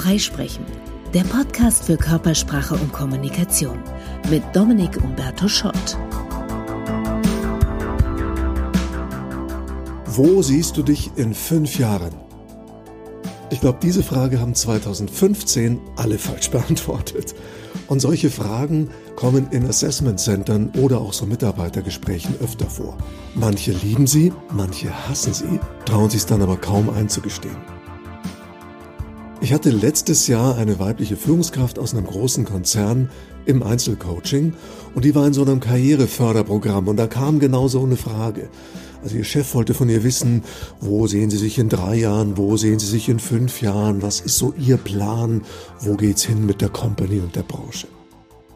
Freisprechen, der Podcast für Körpersprache und Kommunikation mit Dominik Umberto Schott. Wo siehst du dich in fünf Jahren? Ich glaube, diese Frage haben 2015 alle falsch beantwortet. Und solche Fragen kommen in Assessment Centern oder auch so Mitarbeitergesprächen öfter vor. Manche lieben sie, manche hassen sie, trauen sich dann aber kaum einzugestehen. Ich hatte letztes Jahr eine weibliche Führungskraft aus einem großen Konzern im Einzelcoaching und die war in so einem Karriereförderprogramm und da kam genau so eine Frage. Also ihr Chef wollte von ihr wissen, wo sehen Sie sich in drei Jahren, wo sehen Sie sich in fünf Jahren, was ist so Ihr Plan, wo geht's hin mit der Company und der Branche.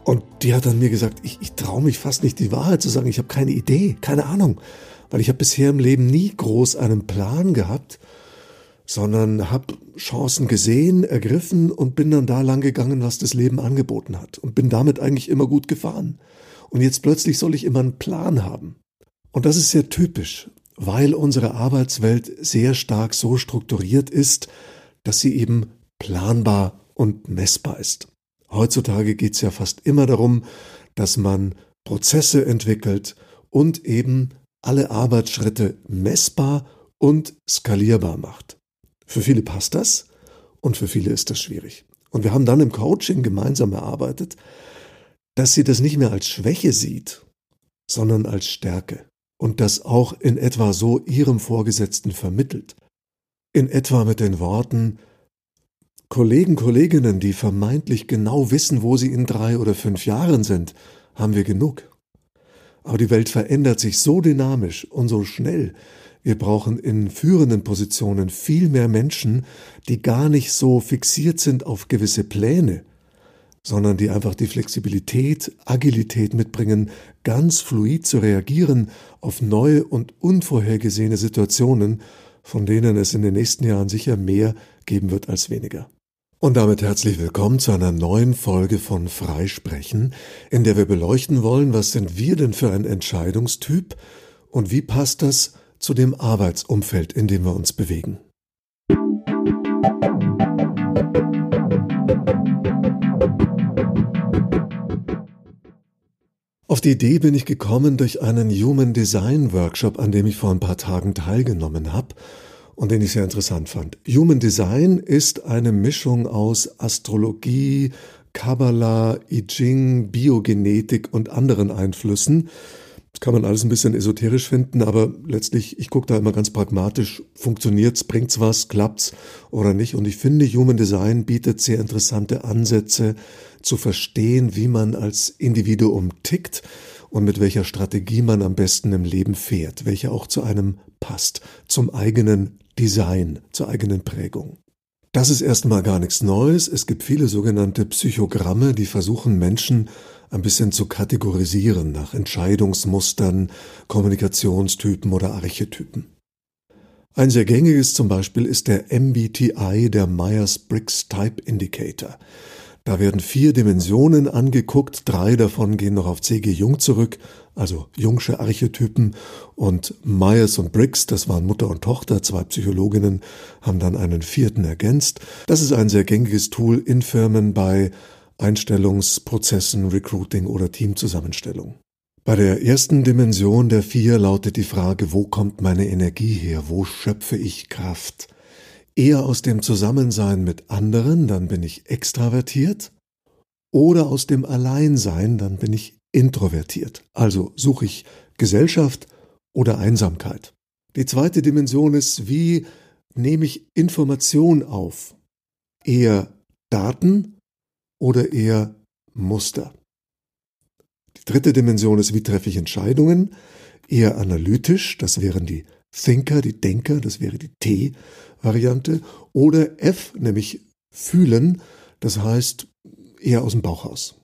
Und die hat dann mir gesagt, ich, ich traue mich fast nicht die Wahrheit zu sagen, ich habe keine Idee, keine Ahnung, weil ich habe bisher im Leben nie groß einen Plan gehabt sondern habe Chancen gesehen, ergriffen und bin dann da lang gegangen, was das Leben angeboten hat und bin damit eigentlich immer gut gefahren. Und jetzt plötzlich soll ich immer einen Plan haben. Und das ist sehr typisch, weil unsere Arbeitswelt sehr stark so strukturiert ist, dass sie eben planbar und messbar ist. Heutzutage geht es ja fast immer darum, dass man Prozesse entwickelt und eben alle Arbeitsschritte messbar und skalierbar macht. Für viele passt das und für viele ist das schwierig. Und wir haben dann im Coaching gemeinsam erarbeitet, dass sie das nicht mehr als Schwäche sieht, sondern als Stärke und das auch in etwa so ihrem Vorgesetzten vermittelt. In etwa mit den Worten Kollegen, Kolleginnen, die vermeintlich genau wissen, wo sie in drei oder fünf Jahren sind, haben wir genug. Aber die Welt verändert sich so dynamisch und so schnell, wir brauchen in führenden Positionen viel mehr Menschen, die gar nicht so fixiert sind auf gewisse Pläne, sondern die einfach die Flexibilität, Agilität mitbringen, ganz fluid zu reagieren auf neue und unvorhergesehene Situationen, von denen es in den nächsten Jahren sicher mehr geben wird als weniger. Und damit herzlich willkommen zu einer neuen Folge von Freisprechen, in der wir beleuchten wollen, was sind wir denn für ein Entscheidungstyp und wie passt das zu dem Arbeitsumfeld, in dem wir uns bewegen. Auf die Idee bin ich gekommen durch einen Human Design Workshop, an dem ich vor ein paar Tagen teilgenommen habe und den ich sehr interessant fand. Human Design ist eine Mischung aus Astrologie, Kabbalah, I Ching, Biogenetik und anderen Einflüssen, das kann man alles ein bisschen esoterisch finden, aber letztlich, ich gucke da immer ganz pragmatisch, funktioniert's, bringt's was, klappt's oder nicht. Und ich finde, Human Design bietet sehr interessante Ansätze zu verstehen, wie man als Individuum tickt und mit welcher Strategie man am besten im Leben fährt, welche auch zu einem passt, zum eigenen Design, zur eigenen Prägung. Das ist erstmal gar nichts Neues. Es gibt viele sogenannte Psychogramme, die versuchen Menschen ein bisschen zu kategorisieren nach Entscheidungsmustern, Kommunikationstypen oder Archetypen. Ein sehr gängiges zum Beispiel ist der MBTI, der Myers-Briggs Type Indicator. Da werden vier Dimensionen angeguckt, drei davon gehen noch auf C.G. Jung zurück, also Jungsche Archetypen, und Myers und Briggs, das waren Mutter und Tochter, zwei Psychologinnen, haben dann einen vierten ergänzt. Das ist ein sehr gängiges Tool in Firmen bei Einstellungsprozessen, Recruiting oder Teamzusammenstellung. Bei der ersten Dimension der vier lautet die Frage, wo kommt meine Energie her? Wo schöpfe ich Kraft? Eher aus dem Zusammensein mit anderen, dann bin ich extravertiert, oder aus dem Alleinsein, dann bin ich introvertiert. Also suche ich Gesellschaft oder Einsamkeit. Die zweite Dimension ist, wie nehme ich Information auf? Eher Daten oder eher Muster. Die dritte Dimension ist, wie treffe ich Entscheidungen? Eher analytisch, das wären die Thinker, die Denker, das wäre die T-Variante. Oder F, nämlich fühlen, das heißt eher aus dem Bauch aus.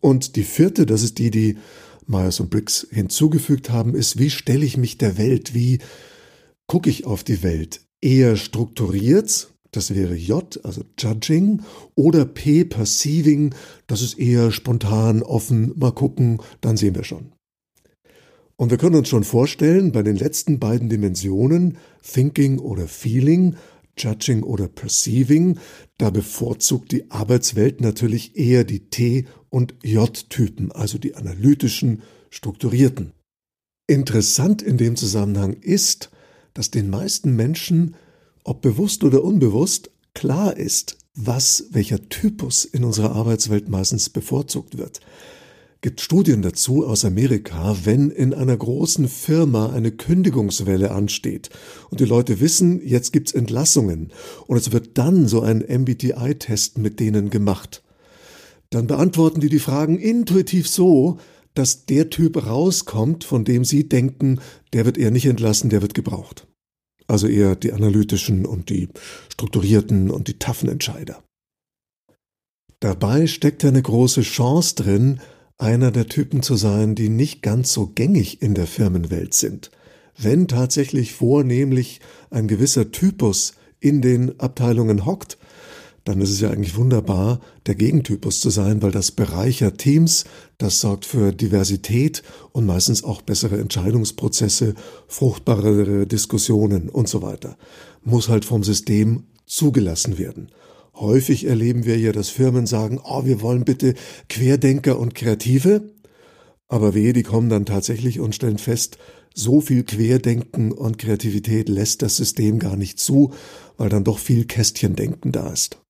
Und die vierte, das ist die, die Myers und Briggs hinzugefügt haben, ist, wie stelle ich mich der Welt, wie gucke ich auf die Welt? Eher strukturiert, das wäre J, also Judging, oder P, Perceiving, das ist eher spontan, offen, mal gucken, dann sehen wir schon. Und wir können uns schon vorstellen, bei den letzten beiden Dimensionen, Thinking oder Feeling, Judging oder Perceiving. Da bevorzugt die Arbeitswelt natürlich eher die T- und J-Typen, also die analytischen, strukturierten. Interessant in dem Zusammenhang ist, dass den meisten Menschen, ob bewusst oder unbewusst, klar ist, was welcher Typus in unserer Arbeitswelt meistens bevorzugt wird gibt Studien dazu aus Amerika, wenn in einer großen Firma eine Kündigungswelle ansteht und die Leute wissen, jetzt gibt's Entlassungen und es wird dann so ein MBTI-Test mit denen gemacht. Dann beantworten die die Fragen intuitiv so, dass der Typ rauskommt, von dem sie denken, der wird eher nicht entlassen, der wird gebraucht. Also eher die analytischen und die strukturierten und die taffen Entscheider. Dabei steckt eine große Chance drin, einer der Typen zu sein, die nicht ganz so gängig in der Firmenwelt sind. Wenn tatsächlich vornehmlich ein gewisser Typus in den Abteilungen hockt, dann ist es ja eigentlich wunderbar, der Gegentypus zu sein, weil das bereichert Teams, das sorgt für Diversität und meistens auch bessere Entscheidungsprozesse, fruchtbarere Diskussionen und so weiter. Muss halt vom System zugelassen werden. Häufig erleben wir ja, dass Firmen sagen, oh, wir wollen bitte Querdenker und Kreative. Aber wehe, die kommen dann tatsächlich und stellen fest, so viel Querdenken und Kreativität lässt das System gar nicht zu, weil dann doch viel Kästchendenken da ist.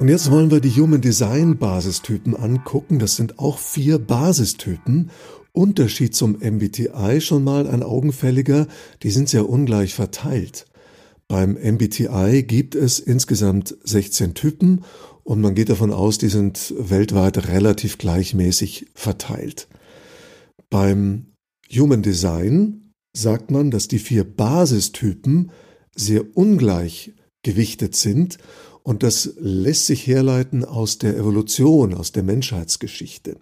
Und jetzt wollen wir die Human Design Basistypen angucken. Das sind auch vier Basistypen. Unterschied zum MBTI schon mal ein augenfälliger, die sind sehr ungleich verteilt. Beim MBTI gibt es insgesamt 16 Typen und man geht davon aus, die sind weltweit relativ gleichmäßig verteilt. Beim Human Design sagt man, dass die vier Basistypen sehr ungleich gewichtet sind und das lässt sich herleiten aus der Evolution, aus der Menschheitsgeschichte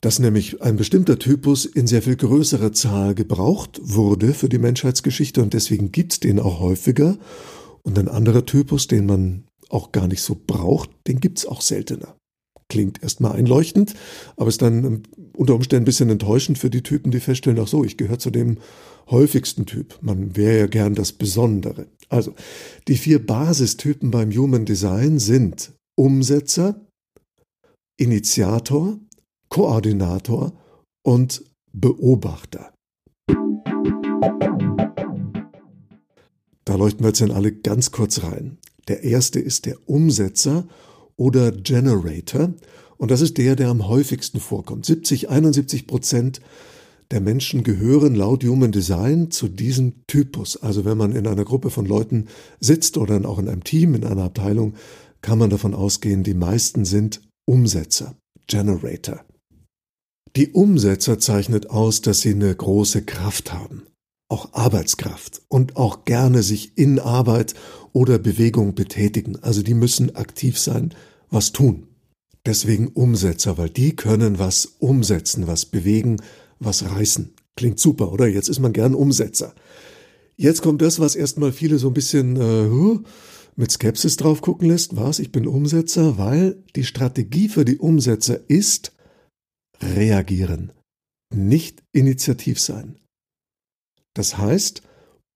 dass nämlich ein bestimmter Typus in sehr viel größerer Zahl gebraucht wurde für die Menschheitsgeschichte und deswegen gibt's den auch häufiger. Und ein anderer Typus, den man auch gar nicht so braucht, den gibt's auch seltener. Klingt erstmal einleuchtend, aber ist dann unter Umständen ein bisschen enttäuschend für die Typen, die feststellen, ach so, ich gehöre zu dem häufigsten Typ. Man wäre ja gern das Besondere. Also, die vier Basistypen beim Human Design sind Umsetzer, Initiator, Koordinator und Beobachter. Da leuchten wir jetzt in alle ganz kurz rein. Der erste ist der Umsetzer oder Generator und das ist der, der am häufigsten vorkommt. 70, 71 Prozent der Menschen gehören laut Human Design zu diesem Typus. Also wenn man in einer Gruppe von Leuten sitzt oder auch in einem Team, in einer Abteilung, kann man davon ausgehen, die meisten sind Umsetzer, Generator. Die Umsetzer zeichnet aus, dass sie eine große Kraft haben, auch Arbeitskraft und auch gerne sich in Arbeit oder Bewegung betätigen. Also die müssen aktiv sein, was tun. Deswegen Umsetzer, weil die können was umsetzen, was bewegen, was reißen. Klingt super, oder? Jetzt ist man gern Umsetzer. Jetzt kommt das, was erstmal viele so ein bisschen äh, mit Skepsis drauf gucken lässt. Was? Ich bin Umsetzer, weil die Strategie für die Umsetzer ist, reagieren, nicht initiativ sein. Das heißt,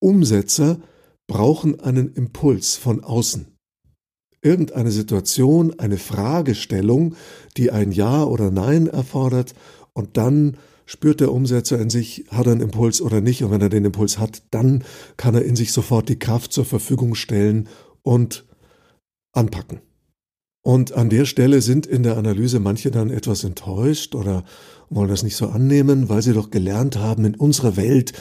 Umsetzer brauchen einen Impuls von außen. Irgendeine Situation, eine Fragestellung, die ein Ja oder Nein erfordert und dann spürt der Umsetzer in sich, hat er einen Impuls oder nicht und wenn er den Impuls hat, dann kann er in sich sofort die Kraft zur Verfügung stellen und anpacken. Und an der Stelle sind in der Analyse manche dann etwas enttäuscht oder wollen das nicht so annehmen, weil sie doch gelernt haben, in unserer Welt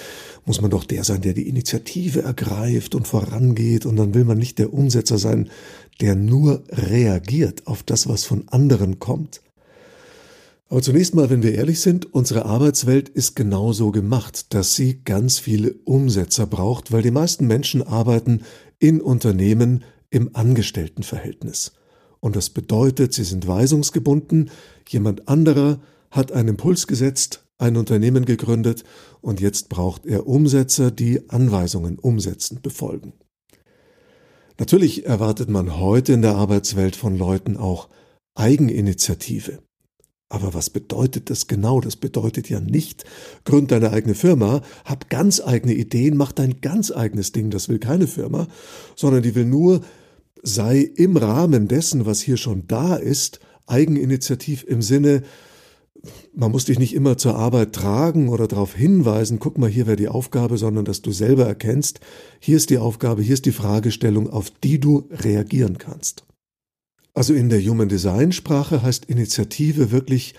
muss man doch der sein, der die Initiative ergreift und vorangeht und dann will man nicht der Umsetzer sein, der nur reagiert auf das, was von anderen kommt. Aber zunächst mal, wenn wir ehrlich sind, unsere Arbeitswelt ist genauso gemacht, dass sie ganz viele Umsetzer braucht, weil die meisten Menschen arbeiten in Unternehmen im Angestelltenverhältnis. Und das bedeutet, sie sind weisungsgebunden, jemand anderer hat einen Impuls gesetzt, ein Unternehmen gegründet und jetzt braucht er Umsetzer, die Anweisungen umsetzen, befolgen. Natürlich erwartet man heute in der Arbeitswelt von Leuten auch Eigeninitiative. Aber was bedeutet das genau? Das bedeutet ja nicht, gründ deine eigene Firma, hab ganz eigene Ideen, mach dein ganz eigenes Ding. Das will keine Firma, sondern die will nur, sei im Rahmen dessen, was hier schon da ist, Eigeninitiativ im Sinne, man muss dich nicht immer zur Arbeit tragen oder darauf hinweisen, guck mal, hier wäre die Aufgabe, sondern dass du selber erkennst, hier ist die Aufgabe, hier ist die Fragestellung, auf die du reagieren kannst. Also in der Human Design Sprache heißt Initiative wirklich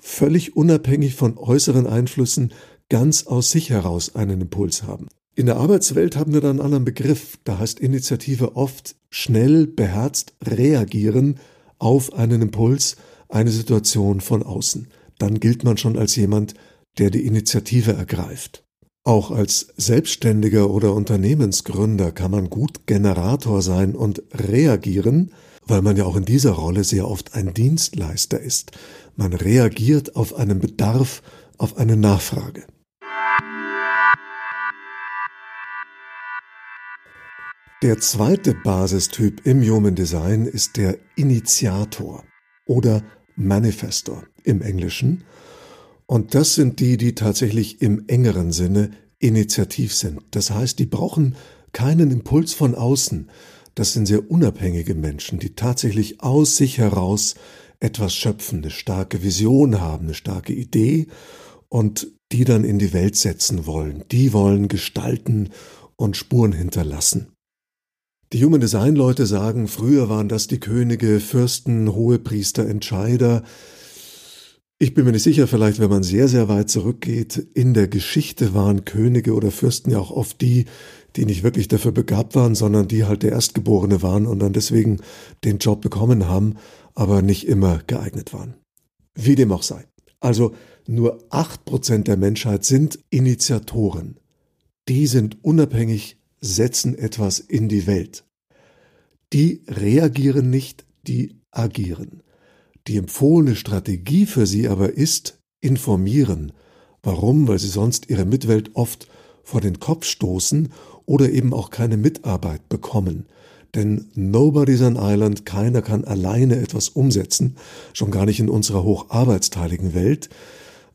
völlig unabhängig von äußeren Einflüssen ganz aus sich heraus einen Impuls haben. In der Arbeitswelt haben wir dann einen anderen Begriff. Da heißt Initiative oft schnell, beherzt reagieren auf einen Impuls, eine Situation von außen dann gilt man schon als jemand, der die Initiative ergreift. Auch als Selbstständiger oder Unternehmensgründer kann man gut Generator sein und reagieren, weil man ja auch in dieser Rolle sehr oft ein Dienstleister ist. Man reagiert auf einen Bedarf, auf eine Nachfrage. Der zweite Basistyp im Human Design ist der Initiator oder Manifestor im Englischen. Und das sind die, die tatsächlich im engeren Sinne initiativ sind. Das heißt, die brauchen keinen Impuls von außen. Das sind sehr unabhängige Menschen, die tatsächlich aus sich heraus etwas schöpfen, eine starke Vision haben, eine starke Idee und die dann in die Welt setzen wollen. Die wollen gestalten und Spuren hinterlassen. Die Human Design Leute sagen, früher waren das die Könige, Fürsten, Hohepriester, Entscheider. Ich bin mir nicht sicher, vielleicht wenn man sehr, sehr weit zurückgeht, in der Geschichte waren Könige oder Fürsten ja auch oft die, die nicht wirklich dafür begabt waren, sondern die halt der Erstgeborene waren und dann deswegen den Job bekommen haben, aber nicht immer geeignet waren. Wie dem auch sei. Also nur acht Prozent der Menschheit sind Initiatoren. Die sind unabhängig, setzen etwas in die Welt. Die reagieren nicht, die agieren. Die empfohlene Strategie für sie aber ist informieren. Warum? Weil sie sonst ihre Mitwelt oft vor den Kopf stoßen oder eben auch keine Mitarbeit bekommen. Denn nobody's an island, keiner kann alleine etwas umsetzen, schon gar nicht in unserer hocharbeitsteiligen Welt.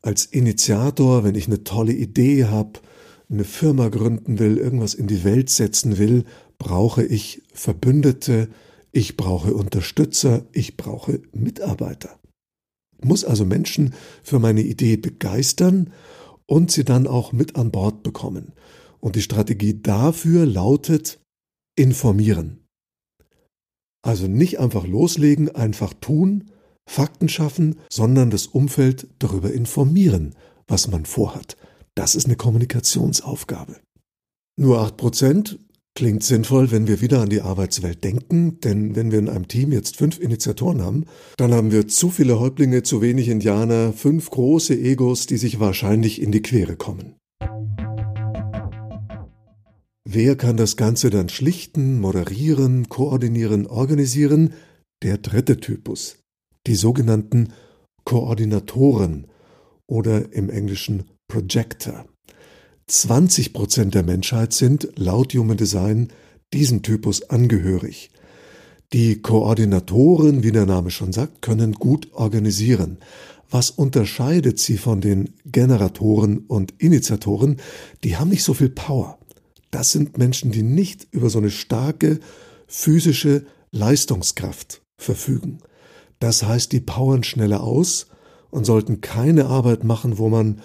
Als Initiator, wenn ich eine tolle Idee habe, eine Firma gründen will, irgendwas in die Welt setzen will, brauche ich Verbündete, ich brauche Unterstützer, ich brauche Mitarbeiter. Ich muss also Menschen für meine Idee begeistern und sie dann auch mit an Bord bekommen. Und die Strategie dafür lautet informieren. Also nicht einfach loslegen, einfach tun, Fakten schaffen, sondern das Umfeld darüber informieren, was man vorhat. Das ist eine Kommunikationsaufgabe. Nur acht Prozent Klingt sinnvoll, wenn wir wieder an die Arbeitswelt denken, denn wenn wir in einem Team jetzt fünf Initiatoren haben, dann haben wir zu viele Häuptlinge, zu wenig Indianer, fünf große Egos, die sich wahrscheinlich in die Quere kommen. Wer kann das Ganze dann schlichten, moderieren, koordinieren, organisieren? Der dritte Typus, die sogenannten Koordinatoren oder im Englischen Projector. 20 Prozent der Menschheit sind laut Human Design diesem Typus angehörig. Die Koordinatoren, wie der Name schon sagt, können gut organisieren. Was unterscheidet sie von den Generatoren und Initiatoren? Die haben nicht so viel Power. Das sind Menschen, die nicht über so eine starke physische Leistungskraft verfügen. Das heißt, die powern schneller aus und sollten keine Arbeit machen, wo man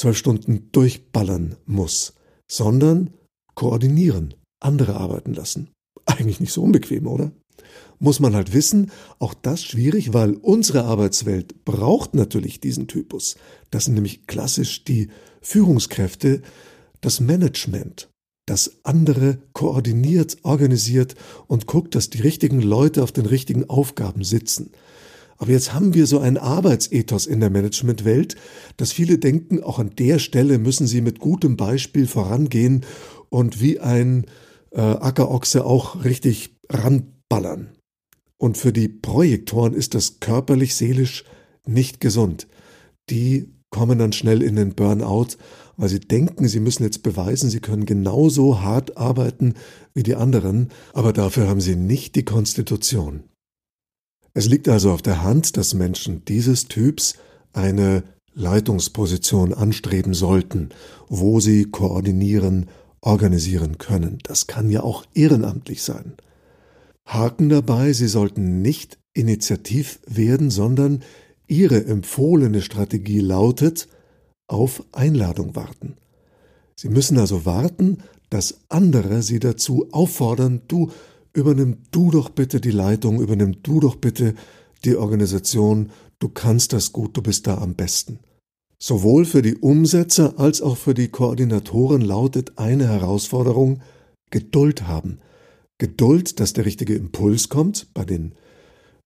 zwölf Stunden durchballern muss, sondern koordinieren, andere arbeiten lassen. Eigentlich nicht so unbequem, oder? Muss man halt wissen, auch das schwierig, weil unsere Arbeitswelt braucht natürlich diesen Typus. Das sind nämlich klassisch die Führungskräfte, das Management, das andere koordiniert, organisiert und guckt, dass die richtigen Leute auf den richtigen Aufgaben sitzen. Aber jetzt haben wir so ein Arbeitsethos in der Managementwelt, dass viele denken, auch an der Stelle müssen sie mit gutem Beispiel vorangehen und wie ein äh, Ackerochse auch richtig ranballern. Und für die Projektoren ist das körperlich, seelisch nicht gesund. Die kommen dann schnell in den Burnout, weil sie denken, sie müssen jetzt beweisen, sie können genauso hart arbeiten wie die anderen, aber dafür haben sie nicht die Konstitution. Es liegt also auf der Hand, dass Menschen dieses Typs eine Leitungsposition anstreben sollten, wo sie koordinieren, organisieren können. Das kann ja auch ehrenamtlich sein. Haken dabei, sie sollten nicht initiativ werden, sondern ihre empfohlene Strategie lautet auf Einladung warten. Sie müssen also warten, dass andere sie dazu auffordern, du übernimm du doch bitte die Leitung, übernimm du doch bitte die Organisation, du kannst das gut, du bist da am besten. Sowohl für die Umsetzer als auch für die Koordinatoren lautet eine Herausforderung Geduld haben. Geduld, dass der richtige Impuls kommt bei den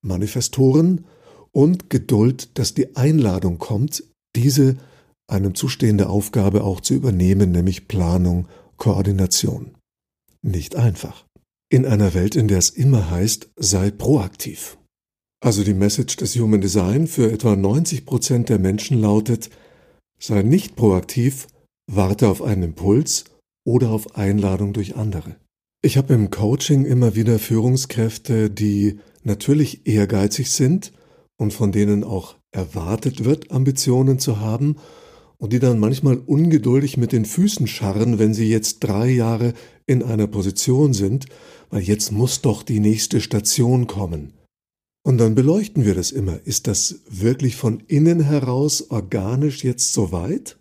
Manifestoren und Geduld, dass die Einladung kommt, diese einem zustehende Aufgabe auch zu übernehmen, nämlich Planung, Koordination. Nicht einfach. In einer Welt, in der es immer heißt, sei proaktiv. Also die Message des Human Design für etwa 90 Prozent der Menschen lautet, sei nicht proaktiv, warte auf einen Impuls oder auf Einladung durch andere. Ich habe im Coaching immer wieder Führungskräfte, die natürlich ehrgeizig sind und von denen auch erwartet wird, Ambitionen zu haben und die dann manchmal ungeduldig mit den Füßen scharren, wenn sie jetzt drei Jahre in einer Position sind, jetzt muss doch die nächste Station kommen. Und dann beleuchten wir das immer. Ist das wirklich von innen heraus organisch jetzt so weit?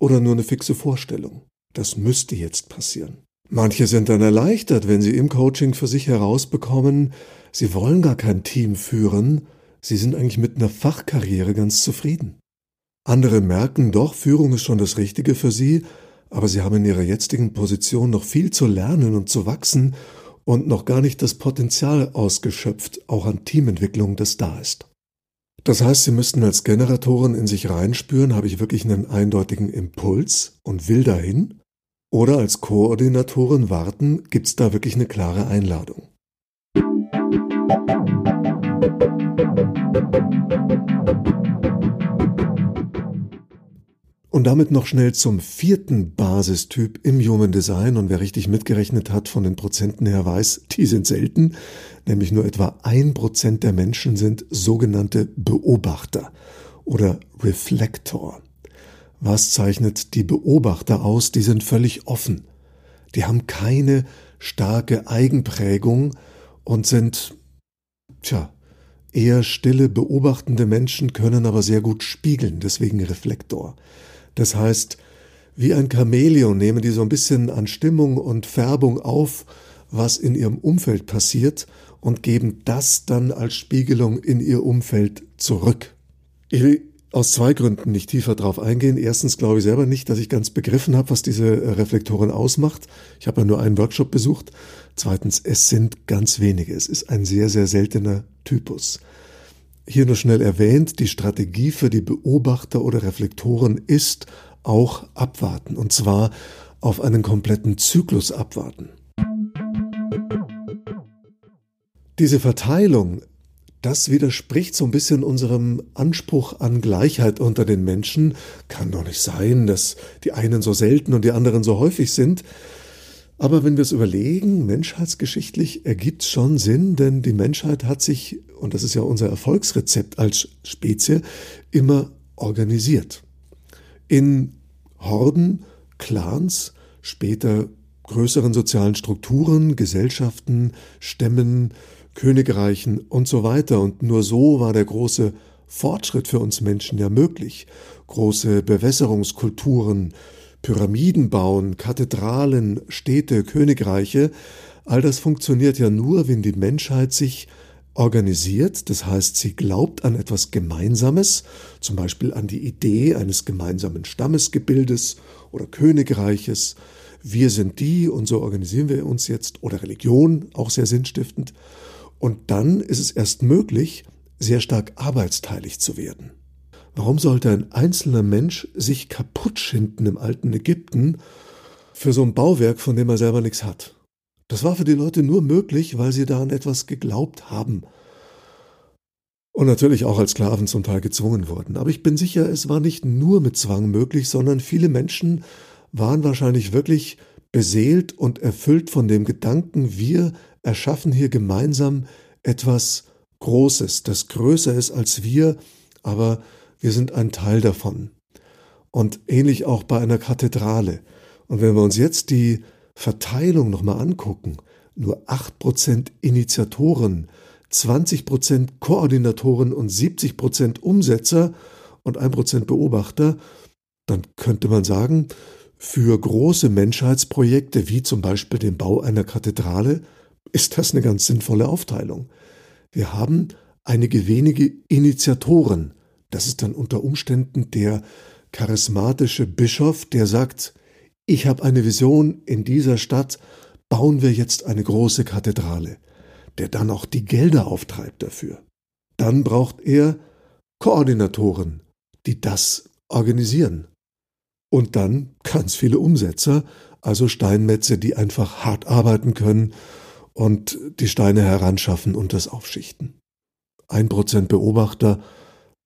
Oder nur eine fixe Vorstellung? Das müsste jetzt passieren. Manche sind dann erleichtert, wenn sie im Coaching für sich herausbekommen, sie wollen gar kein Team führen, sie sind eigentlich mit einer Fachkarriere ganz zufrieden. Andere merken doch, Führung ist schon das Richtige für sie, aber sie haben in ihrer jetzigen Position noch viel zu lernen und zu wachsen und noch gar nicht das Potenzial ausgeschöpft, auch an Teamentwicklung, das da ist. Das heißt, Sie müssten als Generatoren in sich reinspüren, habe ich wirklich einen eindeutigen Impuls und will dahin? Oder als Koordinatoren warten, gibt es da wirklich eine klare Einladung? Und damit noch schnell zum vierten Basistyp im Human Design. Und wer richtig mitgerechnet hat von den Prozenten her weiß, die sind selten. Nämlich nur etwa ein Prozent der Menschen sind sogenannte Beobachter oder Reflektor. Was zeichnet die Beobachter aus? Die sind völlig offen. Die haben keine starke Eigenprägung und sind, tja, eher stille, beobachtende Menschen können aber sehr gut spiegeln, deswegen Reflektor. Das heißt, wie ein Chamäleon nehmen die so ein bisschen an Stimmung und Färbung auf, was in ihrem Umfeld passiert und geben das dann als Spiegelung in ihr Umfeld zurück. Ich will aus zwei Gründen nicht tiefer drauf eingehen. Erstens glaube ich selber nicht, dass ich ganz begriffen habe, was diese Reflektoren ausmacht. Ich habe ja nur einen Workshop besucht. Zweitens, es sind ganz wenige. Es ist ein sehr, sehr seltener Typus. Hier nur schnell erwähnt, die Strategie für die Beobachter oder Reflektoren ist auch abwarten, und zwar auf einen kompletten Zyklus abwarten. Diese Verteilung, das widerspricht so ein bisschen unserem Anspruch an Gleichheit unter den Menschen. Kann doch nicht sein, dass die einen so selten und die anderen so häufig sind. Aber wenn wir es überlegen, menschheitsgeschichtlich ergibt es schon Sinn, denn die Menschheit hat sich, und das ist ja unser Erfolgsrezept als Spezie, immer organisiert. In Horden, Clans, später größeren sozialen Strukturen, Gesellschaften, Stämmen, Königreichen und so weiter. Und nur so war der große Fortschritt für uns Menschen ja möglich. Große Bewässerungskulturen, Pyramiden bauen, Kathedralen, Städte, Königreiche, all das funktioniert ja nur, wenn die Menschheit sich organisiert, das heißt, sie glaubt an etwas Gemeinsames, zum Beispiel an die Idee eines gemeinsamen Stammesgebildes oder Königreiches. Wir sind die und so organisieren wir uns jetzt, oder Religion, auch sehr sinnstiftend. Und dann ist es erst möglich, sehr stark arbeitsteilig zu werden. Warum sollte ein einzelner Mensch sich kaputt schinden im alten Ägypten für so ein Bauwerk, von dem er selber nichts hat? Das war für die Leute nur möglich, weil sie da an etwas geglaubt haben. Und natürlich auch als Sklaven zum Teil gezwungen wurden. Aber ich bin sicher, es war nicht nur mit Zwang möglich, sondern viele Menschen waren wahrscheinlich wirklich beseelt und erfüllt von dem Gedanken, wir erschaffen hier gemeinsam etwas Großes, das größer ist als wir, aber wir sind ein Teil davon. Und ähnlich auch bei einer Kathedrale. Und wenn wir uns jetzt die Verteilung nochmal angucken, nur 8% Initiatoren, 20% Koordinatoren und 70% Umsetzer und 1% Beobachter, dann könnte man sagen, für große Menschheitsprojekte wie zum Beispiel den Bau einer Kathedrale ist das eine ganz sinnvolle Aufteilung. Wir haben einige wenige Initiatoren. Das ist dann unter Umständen der charismatische Bischof, der sagt, ich habe eine Vision, in dieser Stadt bauen wir jetzt eine große Kathedrale, der dann auch die Gelder auftreibt dafür. Dann braucht er Koordinatoren, die das organisieren. Und dann ganz viele Umsetzer, also Steinmetze, die einfach hart arbeiten können und die Steine heranschaffen und das aufschichten. Ein Prozent Beobachter,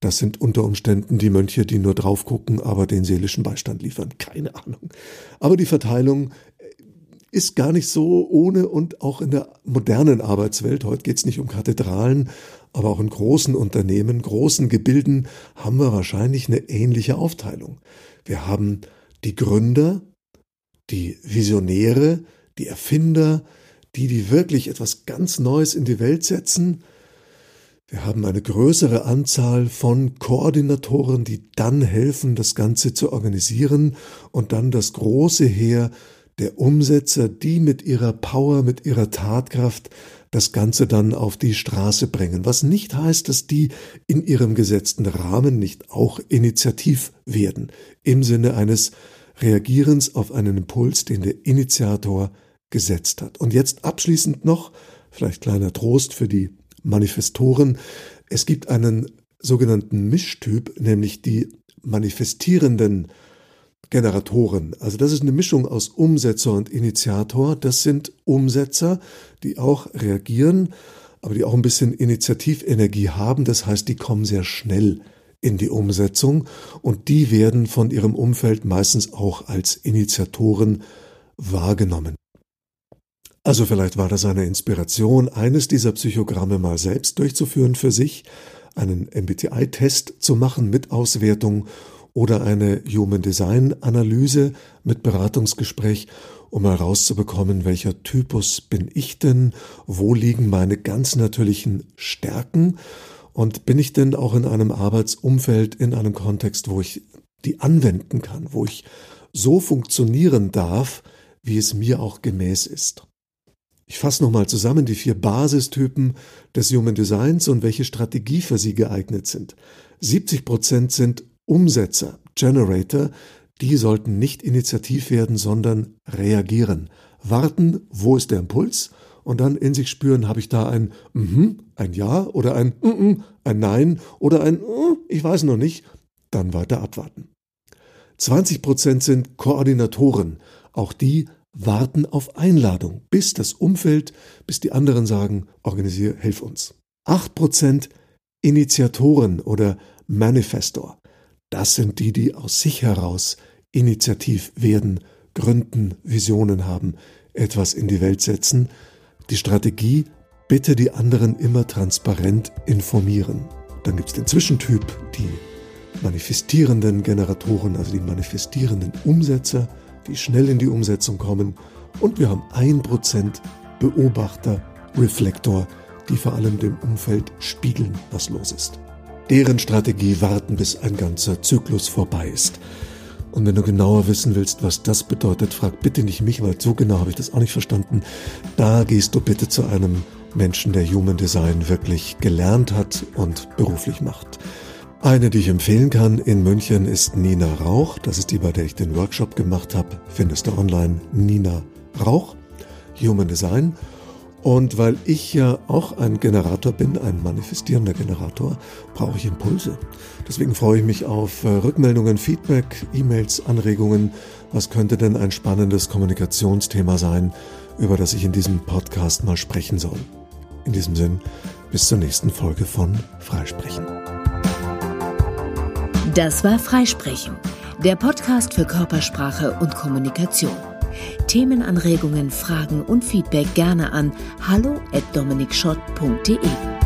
das sind unter Umständen die Mönche, die nur drauf gucken, aber den seelischen Beistand liefern. Keine Ahnung. Aber die Verteilung ist gar nicht so ohne und auch in der modernen Arbeitswelt, heute geht es nicht um Kathedralen, aber auch in großen Unternehmen, großen Gebilden haben wir wahrscheinlich eine ähnliche Aufteilung. Wir haben die Gründer, die Visionäre, die Erfinder, die, die wirklich etwas ganz Neues in die Welt setzen. Wir haben eine größere Anzahl von Koordinatoren, die dann helfen, das Ganze zu organisieren und dann das große Heer der Umsetzer, die mit ihrer Power, mit ihrer Tatkraft das Ganze dann auf die Straße bringen, was nicht heißt, dass die in ihrem gesetzten Rahmen nicht auch initiativ werden, im Sinne eines Reagierens auf einen Impuls, den der Initiator gesetzt hat. Und jetzt abschließend noch, vielleicht kleiner Trost für die Manifestoren, es gibt einen sogenannten Mischtyp, nämlich die manifestierenden Generatoren. Also das ist eine Mischung aus Umsetzer und Initiator. Das sind Umsetzer, die auch reagieren, aber die auch ein bisschen Initiativenergie haben. Das heißt, die kommen sehr schnell in die Umsetzung und die werden von ihrem Umfeld meistens auch als Initiatoren wahrgenommen. Also vielleicht war das eine Inspiration, eines dieser Psychogramme mal selbst durchzuführen für sich, einen MBTI-Test zu machen mit Auswertung oder eine Human Design Analyse mit Beratungsgespräch, um herauszubekommen, welcher Typus bin ich denn, wo liegen meine ganz natürlichen Stärken und bin ich denn auch in einem Arbeitsumfeld, in einem Kontext, wo ich die anwenden kann, wo ich so funktionieren darf, wie es mir auch gemäß ist. Ich fasse nochmal zusammen die vier Basistypen des Human Designs und welche Strategie für sie geeignet sind. 70 Prozent sind Umsetzer, Generator, die sollten nicht initiativ werden, sondern reagieren. Warten, wo ist der Impuls? Und dann in sich spüren, habe ich da ein mhm, ein Ja oder ein mhm, ein Nein oder ein mhm, ich weiß noch nicht. Dann weiter abwarten. 20 Prozent sind Koordinatoren. Auch die warten auf Einladung, bis das Umfeld, bis die anderen sagen, organisier, hilf uns. 8 Prozent Initiatoren oder Manifestor. Das sind die, die aus sich heraus initiativ werden, gründen, Visionen haben, etwas in die Welt setzen. Die Strategie, bitte die anderen immer transparent informieren. Dann gibt es den Zwischentyp, die manifestierenden Generatoren, also die manifestierenden Umsetzer, die schnell in die Umsetzung kommen. Und wir haben ein Prozent Beobachter, Reflektor, die vor allem dem Umfeld spiegeln, was los ist deren Strategie warten, bis ein ganzer Zyklus vorbei ist. Und wenn du genauer wissen willst, was das bedeutet, frag bitte nicht mich, weil so genau habe ich das auch nicht verstanden. Da gehst du bitte zu einem Menschen, der Human Design wirklich gelernt hat und beruflich macht. Eine, die ich empfehlen kann in München, ist Nina Rauch. Das ist die, bei der ich den Workshop gemacht habe. Findest du online Nina Rauch, Human Design. Und weil ich ja auch ein Generator bin, ein manifestierender Generator, brauche ich Impulse. Deswegen freue ich mich auf äh, Rückmeldungen, Feedback, E-Mails, Anregungen. Was könnte denn ein spannendes Kommunikationsthema sein, über das ich in diesem Podcast mal sprechen soll? In diesem Sinn, bis zur nächsten Folge von Freisprechen. Das war Freisprechen, der Podcast für Körpersprache und Kommunikation. Themenanregungen, Fragen und Feedback gerne an hallo@dominikschott.de.